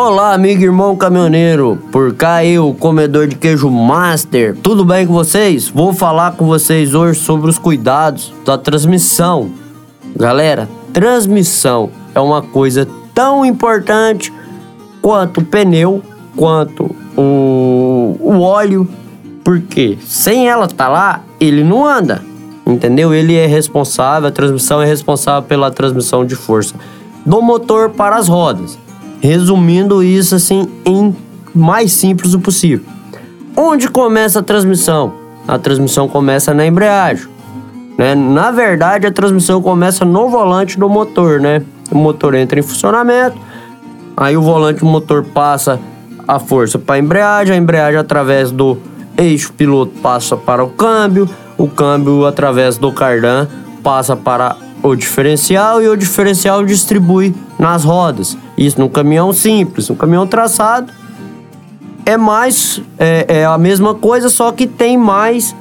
Olá, amigo irmão caminhoneiro. Por cá eu, comedor de queijo master. Tudo bem com vocês? Vou falar com vocês hoje sobre os cuidados da transmissão. Galera, transmissão é uma coisa tão importante quanto o pneu, quanto o, o óleo, porque sem ela estar tá lá, ele não anda. Entendeu? Ele é responsável, a transmissão é responsável pela transmissão de força do motor para as rodas. Resumindo isso assim em mais simples o possível. Onde começa a transmissão? A transmissão começa na embreagem. Né? Na verdade, a transmissão começa no volante do motor, né? O motor entra em funcionamento, aí o volante do motor passa a força para a embreagem, a embreagem através do eixo piloto passa para o câmbio, o câmbio através do cardan passa para o diferencial e o diferencial distribui nas rodas. Isso num caminhão simples, um caminhão traçado é mais é, é, a mesma coisa, só que tem mais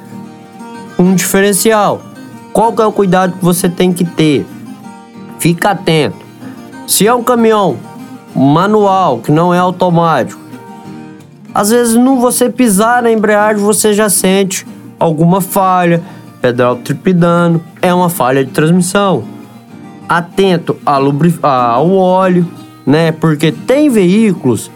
um diferencial. Qual que é o cuidado que você tem que ter? Fica atento. Se é um caminhão manual que não é automático, às vezes não você pisar na embreagem você já sente alguma falha pedal tripidando, é uma falha de transmissão. Atento ao óleo, né? Porque tem veículos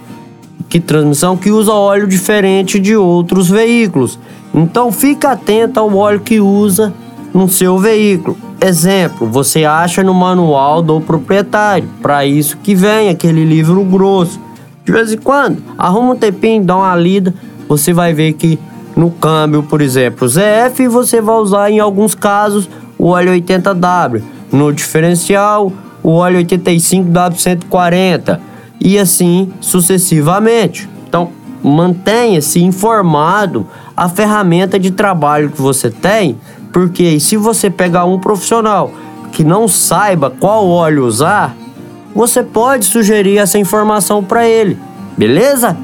que transmissão que usa óleo diferente de outros veículos. Então fica atento ao óleo que usa no seu veículo. Exemplo, você acha no manual do proprietário. Para isso que vem aquele livro grosso. De vez em quando, arruma um tempinho, dá uma lida, você vai ver que no câmbio, por exemplo, ZF, você vai usar em alguns casos o óleo 80W. No diferencial, o óleo 85W140 e assim sucessivamente. Então, mantenha-se informado a ferramenta de trabalho que você tem, porque se você pegar um profissional que não saiba qual óleo usar, você pode sugerir essa informação para ele, beleza?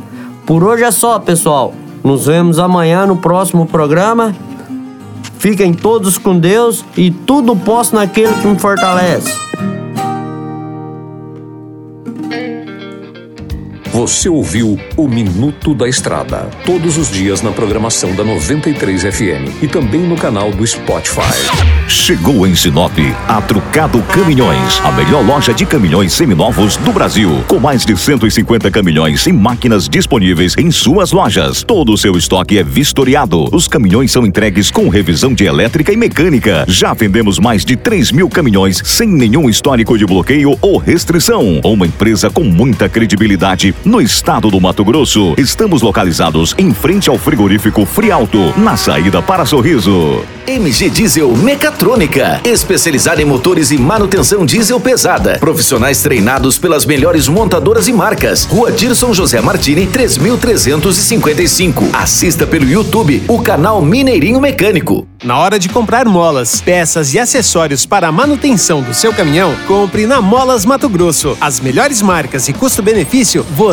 Por hoje é só, pessoal. Nos vemos amanhã no próximo programa. Fiquem todos com Deus e tudo posso naquele que me fortalece. Você ouviu o Minuto da Estrada, todos os dias na programação da 93 FM e também no canal do Spotify. Chegou em Sinop a Trucado Caminhões, a melhor loja de caminhões seminovos do Brasil, com mais de 150 caminhões e máquinas disponíveis em suas lojas. Todo o seu estoque é vistoriado. Os caminhões são entregues com revisão de elétrica e mecânica. Já vendemos mais de 3 mil caminhões sem nenhum histórico de bloqueio ou restrição. Uma empresa com muita credibilidade no estado do Mato Grosso. Estamos localizados em frente ao frigorífico Frialto, na saída para Sorriso. MG Diesel Mecatrônica, especializada em motores e manutenção diesel pesada. Profissionais treinados pelas melhores montadoras e marcas. Rua Dirson José Martini, 3355. Assista pelo YouTube o canal Mineirinho Mecânico. Na hora de comprar molas, peças e acessórios para a manutenção do seu caminhão, compre na Molas Mato Grosso. As melhores marcas e custo-benefício